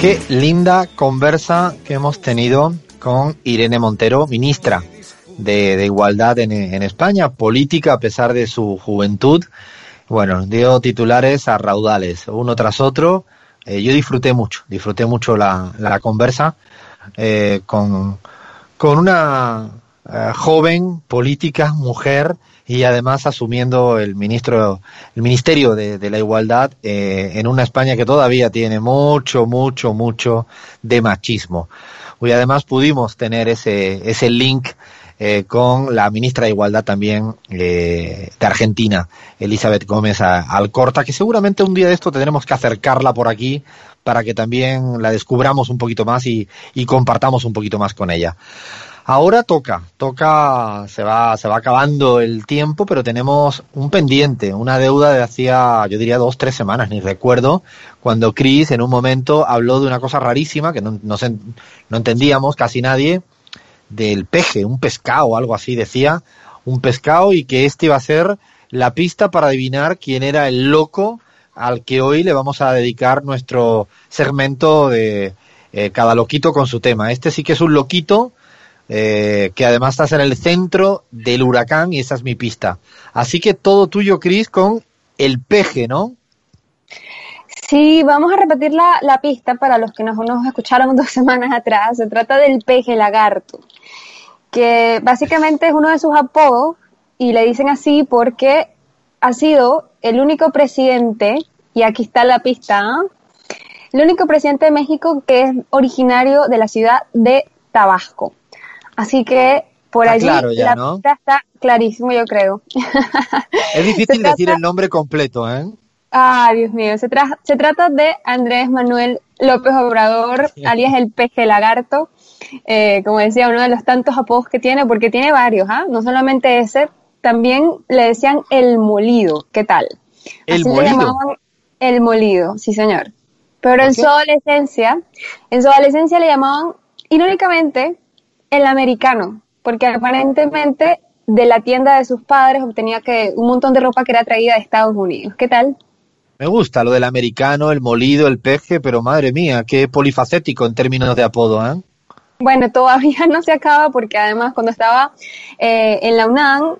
Qué linda conversa que hemos tenido con Irene Montero, ministra de, Igualdad en, en, España, política a pesar de su juventud. Bueno, dio titulares a raudales, uno tras otro. Eh, yo disfruté mucho, disfruté mucho la, la conversa eh, con, con una eh, joven política, mujer, y además asumiendo el ministro, el ministerio de, de la igualdad eh, en una España que todavía tiene mucho, mucho, mucho de machismo. Y además pudimos tener ese, ese link eh, con la ministra de Igualdad también eh, de Argentina, Elizabeth Gómez Alcorta, que seguramente un día de esto tendremos que acercarla por aquí para que también la descubramos un poquito más y, y compartamos un poquito más con ella. Ahora toca, toca, se va, se va acabando el tiempo, pero tenemos un pendiente, una deuda de hacía, yo diría dos, tres semanas, ni recuerdo, cuando Chris en un momento habló de una cosa rarísima que no, no, no entendíamos casi nadie, del peje, un pescado algo así, decía, un pescado y que este iba a ser la pista para adivinar quién era el loco al que hoy le vamos a dedicar nuestro segmento de eh, cada loquito con su tema. Este sí que es un loquito eh, que además estás en el centro del huracán y esa es mi pista. Así que todo tuyo, Cris, con el peje, ¿no? Sí, vamos a repetir la, pista para los que nos, escucharon dos semanas atrás. Se trata del peje lagarto, que básicamente es uno de sus apodos y le dicen así porque ha sido el único presidente, y aquí está la pista, ¿ah? el único presidente de México que es originario de la ciudad de Tabasco. Así que por allí ya, la pista está clarísimo, yo creo. Es difícil decir el nombre completo, ¿eh? Ay, Dios mío, se, tra se trata de Andrés Manuel López Obrador, alias el peje lagarto, eh, como decía, uno de los tantos apodos que tiene, porque tiene varios, ¿ah? No solamente ese, también le decían el molido, ¿qué tal? El Así le molido. llamaban el molido, sí señor. Pero en su adolescencia, en su adolescencia le llamaban, irónicamente, el americano, porque aparentemente de la tienda de sus padres obtenía que un montón de ropa que era traída de Estados Unidos. ¿Qué tal? Me gusta lo del americano, el molido, el peje, pero madre mía, qué polifacético en términos de apodo, ¿eh? Bueno, todavía no se acaba porque además cuando estaba eh, en la UNAM,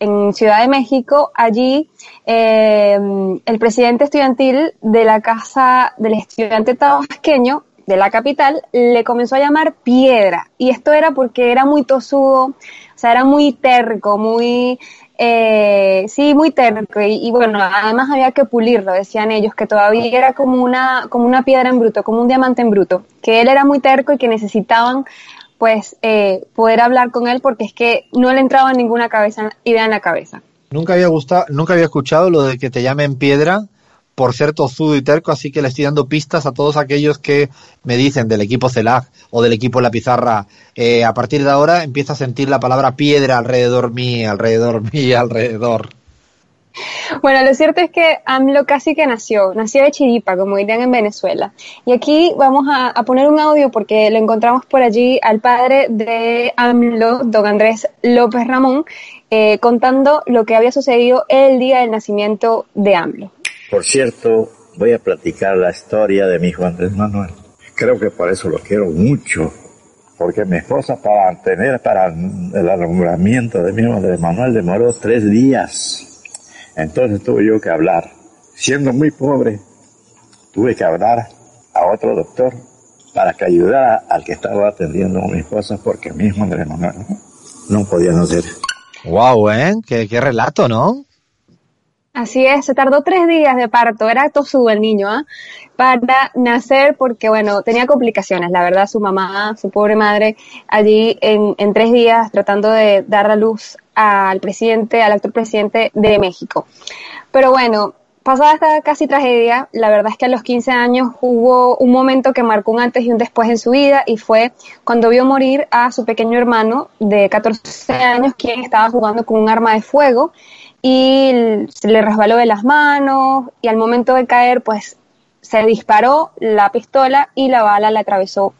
en Ciudad de México, allí eh, el presidente estudiantil de la Casa del Estudiante Tabasqueño de la capital le comenzó a llamar piedra. Y esto era porque era muy tosudo, o sea, era muy terco, muy, eh, sí, muy terco. Y, y, bueno, además había que pulirlo, decían ellos, que todavía era como una, como una piedra en bruto, como un diamante en bruto, que él era muy terco y que necesitaban pues eh, poder hablar con él porque es que no le entraba ninguna cabeza, idea en la cabeza. Nunca había gustado, nunca había escuchado lo de que te llamen piedra por ser tozudo y terco, así que le estoy dando pistas a todos aquellos que me dicen del equipo CELAG o del equipo La Pizarra, eh, a partir de ahora empiezo a sentir la palabra piedra alrededor mí, alrededor mí, alrededor. Bueno, lo cierto es que AMLO casi que nació, nació de chiripa, como dirían en Venezuela. Y aquí vamos a, a, poner un audio porque lo encontramos por allí al padre de AMLO, don Andrés López Ramón, eh, contando lo que había sucedido el día del nacimiento de AMLO. Por cierto, voy a platicar la historia de mi hijo Andrés Manuel. Creo que por eso lo quiero mucho, porque mi esposa para tener para el alumbramiento de mi hijo Andrés Manuel demoró tres días. Entonces tuve yo que hablar. Siendo muy pobre, tuve que hablar a otro doctor para que ayudara al que estaba atendiendo a mi esposa porque mi hijo Andrés Manuel no podía nacer. Wow, ¿eh? Qué, qué relato, ¿no? Así es, se tardó tres días de parto, era tosudo el niño, ¿eh? para nacer porque, bueno, tenía complicaciones, la verdad, su mamá, su pobre madre, allí en, en tres días tratando de dar la luz al presidente, al actual presidente de México. Pero bueno, pasada esta casi tragedia, la verdad es que a los 15 años hubo un momento que marcó un antes y un después en su vida y fue cuando vio morir a su pequeño hermano de 14 años, quien estaba jugando con un arma de fuego y se le resbaló de las manos y al momento de caer pues se disparó la pistola y la bala le atravesó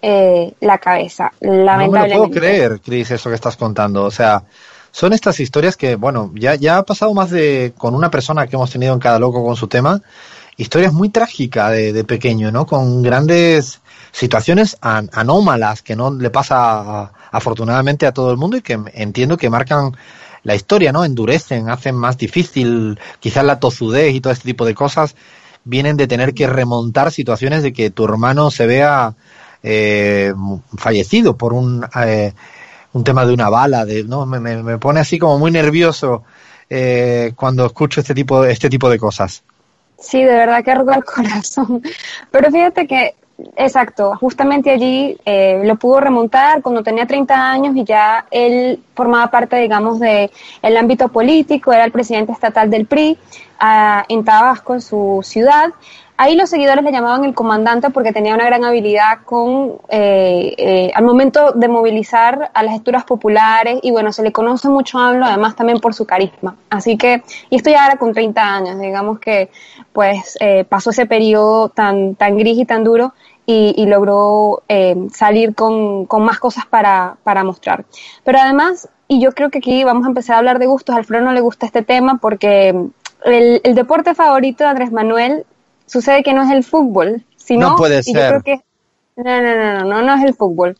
eh, la cabeza. Lamentablemente. No me lo puedo creer, Cris, eso que estás contando. O sea, son estas historias que, bueno, ya, ya ha pasado más de, con una persona que hemos tenido en cada loco con su tema, historias muy trágicas de, de pequeño, ¿no? Con grandes situaciones anómalas que no le pasa afortunadamente a todo el mundo y que entiendo que marcan la historia, ¿no? Endurecen, hacen más difícil, quizás la tozudez y todo este tipo de cosas vienen de tener que remontar situaciones de que tu hermano se vea eh, fallecido por un, eh, un tema de una bala, de, ¿no? Me, me, pone así como muy nervioso eh, cuando escucho este tipo, este tipo de cosas. Sí, de verdad que roto el corazón. Pero fíjate que Exacto, justamente allí eh, lo pudo remontar cuando tenía 30 años y ya él formaba parte, digamos, de el ámbito político, era el presidente estatal del PRI ah, en Tabasco, en su ciudad. Ahí los seguidores le llamaban el comandante porque tenía una gran habilidad con, eh, eh, al momento de movilizar a las estructuras populares y bueno, se le conoce mucho a AMLO además también por su carisma. Así que, y esto ya era con 30 años, digamos que pues eh, pasó ese periodo tan, tan gris y tan duro y, logró eh, salir con, con, más cosas para, para mostrar. Pero además, y yo creo que aquí vamos a empezar a hablar de gustos, Alfredo no le gusta este tema porque el, el deporte favorito de Andrés Manuel sucede que no es el fútbol, sino... No puede ser. yo creo que, no, no, no, no, no es el fútbol.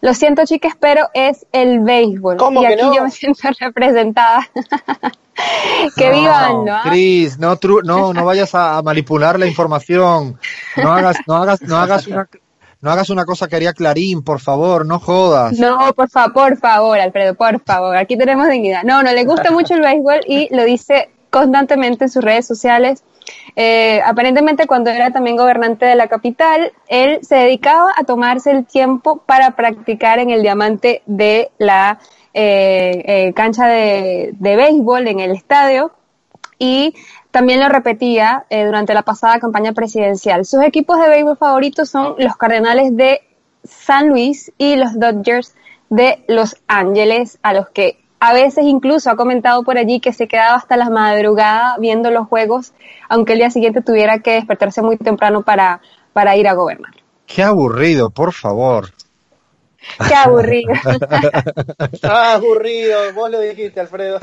Lo siento, chicas, pero es el béisbol. ¿Cómo y que aquí no? yo me siento representada. que vivan, ¿no? Cris, no, no, no vayas a, a manipular la información. No hagas, no hagas, no hagas una, no hagas una cosa que haría Clarín, por favor, no jodas. No, por favor, por favor, Alfredo, por favor. Aquí tenemos dignidad. No, no le gusta mucho el béisbol y lo dice constantemente en sus redes sociales. Eh, aparentemente cuando era también gobernante de la capital, él se dedicaba a tomarse el tiempo para practicar en el diamante de la eh, eh, cancha de, de béisbol en el estadio y también lo repetía durante la pasada campaña presidencial. Sus equipos de béisbol favoritos son los Cardenales de San Luis y los Dodgers de Los Ángeles, a los que a veces incluso ha comentado por allí que se quedaba hasta la madrugada viendo los juegos, aunque el día siguiente tuviera que despertarse muy temprano para, para ir a gobernar. Qué aburrido, por favor. Qué aburrido. Ah, aburrido, vos lo dijiste, Alfredo.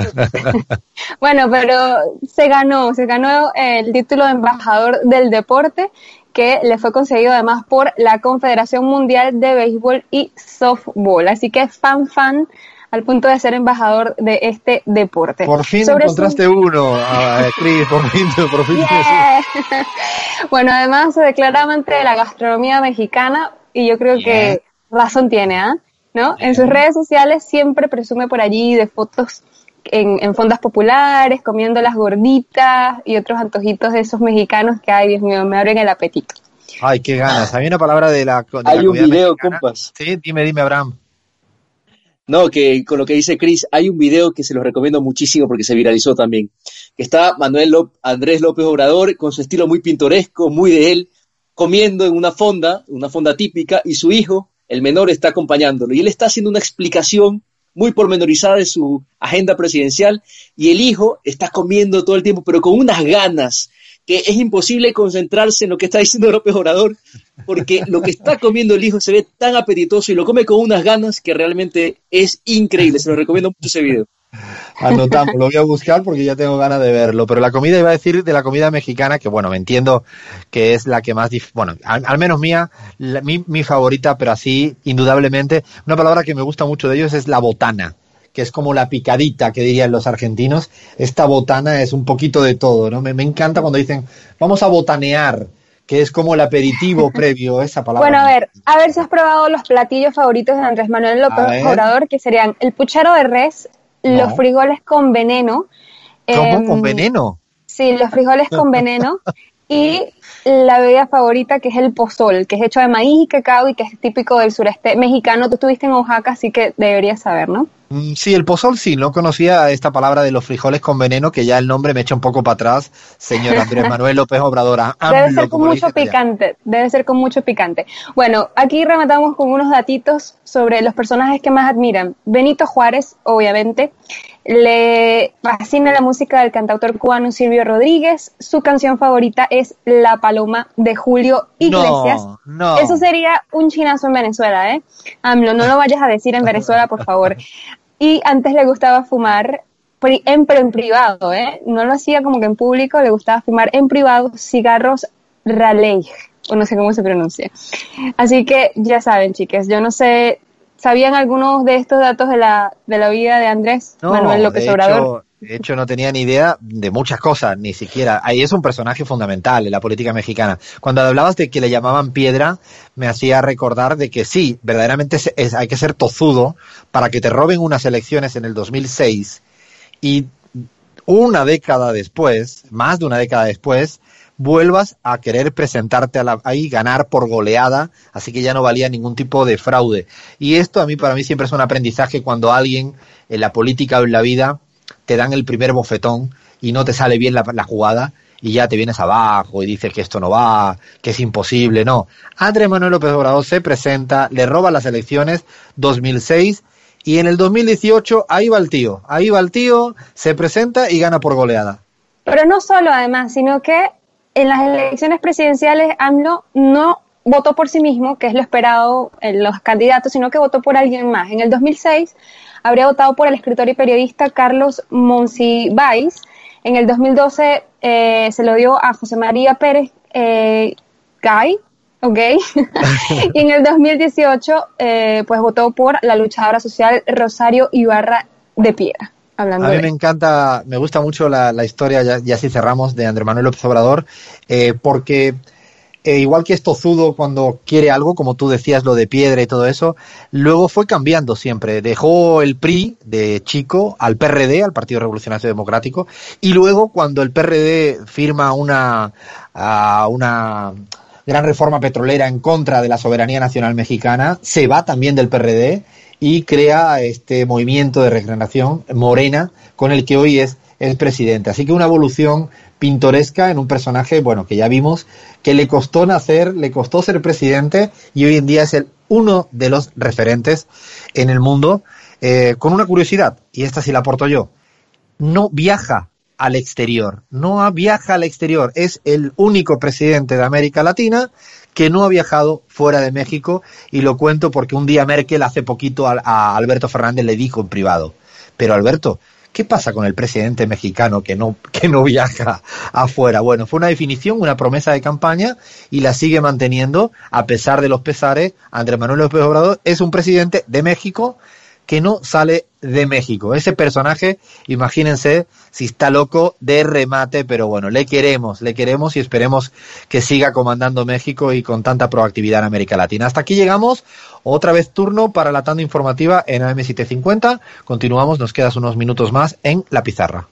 Bueno, pero se ganó, se ganó el título de embajador del deporte que le fue concedido además por la Confederación Mundial de Béisbol y Softball. Así que fan fan al punto de ser embajador de este deporte. Por fin Sobre su- encontraste uno, ah, Cris, por fin, por fin. Yeah. bueno, además se declara amante de la gastronomía mexicana y yo creo que razón tiene, ¿ah? ¿No? En sus redes sociales siempre presume por allí de fotos en, en fondas populares, comiendo las gorditas y otros antojitos de esos mexicanos que, ay, Dios mío, me abren el apetito. Ay, qué ganas. Había una palabra de la, de la Hay un comida video, mexicana. compas. Sí, dime, dime, Abraham. No, que con lo que dice Chris, hay un video que se los recomiendo muchísimo porque se viralizó también. Está Manuel Andrés López Obrador con su estilo muy pintoresco, muy de él, comiendo en una fonda, una fonda típica, y su hijo, el menor, está acompañándolo. Y él está haciendo una explicación muy pormenorizada de su agenda presidencial, y el hijo está comiendo todo el tiempo, pero con unas ganas que es imposible concentrarse en lo que está diciendo López Obrador, porque lo que está comiendo el hijo se ve tan apetitoso y lo come con unas ganas que realmente es increíble. Se lo recomiendo mucho ese video. Anotamos, lo voy a buscar porque ya tengo ganas de verlo. Pero la comida, iba a decir de la comida mexicana, que bueno, me entiendo que es la que más, bueno, al, menos mía, mi, mi favorita, pero así, indudablemente, una palabra que me gusta mucho de ellos es la botana, que es como la picadita que dirían los argentinos. Esta botana es un poquito de todo, ¿no? Me, me encanta cuando dicen, vamos a botanear, que es como el aperitivo previo, esa palabra. Bueno, a ver, a ver si has probado los platillos favoritos de Andrés Manuel López. Obrador, que serían el puchero de res, No. los frijoles con veneno. ¿Cómo? em, ¿Con veneno? Sí, los frijoles con veneno y la bebida favorita que es el pozol, que es hecho de maíz y cacao y que es típico del sureste mexicano. Tú estuviste en Oaxaca, así que deberías saber, ¿no? Mm, Sí, el pozol sí, no conocía esta palabra de los frijoles con veneno, que ya el nombre me echa un poco para atrás, señor Andrés Manuel López Obrador. a- Debe AMLO, ser con mucho picante, debe ser con mucho picante. Bueno, aquí rematamos con unos datitos sobre los personajes que más admiran. Benito Juárez, obviamente, le fascina la música del cantautor cubano Silvio Rodríguez. Su canción favorita es La Paloma de Julio Iglesias. No, no. Eso sería un chinazo en Venezuela, ¿eh? AMLO, no lo vayas a decir en Venezuela, por favor. y antes le gustaba fumar en, pero en privado, ¿eh? No lo hacía como que en público, le gustaba fumar en privado cigarros Raleigh, o no sé cómo se pronuncia. Así que ya saben, chicas, yo no sé, ¿sabían algunos de estos datos de la, de la vida de Andrés Manuel López Obrador? De hecho, no tenía ni idea de muchas cosas, ni siquiera. Ahí es un personaje fundamental en la política mexicana. Cuando hablabas de que le llamaban piedra, me hacía recordar de que sí, verdaderamente es, hay que ser tozudo para que te roben unas elecciones en el 2006 y una década después, más de una década después, vuelvas a querer presentarte a la, ahí, ganar por goleada, así que ya no valía ningún tipo de fraude. Y esto a mí, para mí, siempre es un aprendizaje cuando alguien en la política o en la vida te dan el primer bofetón y no te sale bien la, jugada y ya te vienes abajo y dices que esto no va, que es imposible. No. Andrés Manuel López Obrador se presenta, le roba las elecciones 2006 y en el 2018 ahí va el tío. Ahí va el tío, se presenta y gana por goleada. Pero no solo además, sino que en las elecciones presidenciales AMLO no votó por sí mismo, que es lo esperado en los candidatos, sino que votó por alguien más. En el 2006 habría votado por el escritor y periodista Carlos Monsiváis. En el 2012 eh, se lo dio a José María Pérez eh, Gay, ¿ok? y en el 2018 eh, pues votó por la luchadora social Rosario Ibarra de Piedra. Hablando a mí me encanta, me gusta mucho la, historia, ya, ya así cerramos, de Andrés Manuel López Obrador, eh, porque eh, igual que es tozudo cuando quiere algo, como tú decías, lo de piedra y todo eso, luego fue cambiando siempre. Dejó el PRI de chico al PRD, al Partido Revolucionario Democrático, y luego cuando el PRD firma una, una gran reforma petrolera en contra de la soberanía nacional mexicana, se va también del PRD y crea este movimiento de regeneración morena con el que hoy es el presidente. Así que una evolución pintoresca en un personaje, bueno, que ya vimos que le costó nacer, le costó ser presidente y hoy en día es el uno de los referentes en el mundo. Eh, con una curiosidad, y esta sí la aporto yo, no viaja al exterior, no viaja al exterior, es el único presidente de América Latina que no ha viajado fuera de México y lo cuento porque un día Merkel hace poquito a Alberto Fernández le dijo en privado, pero Alberto, ¿Qué pasa con el presidente mexicano que no, que no viaja afuera? Bueno, fue una definición, una promesa de campaña y la sigue manteniendo a pesar de los pesares. Andrés Manuel López Obrador es un presidente de México que no sale de México. Ese personaje, imagínense si está loco de remate, pero bueno, le queremos, le queremos y esperemos que siga comandando México y con tanta proactividad en América Latina. Hasta aquí llegamos. Otra vez turno para la tanda informativa en AM750. Continuamos, nos quedas unos minutos más en la pizarra.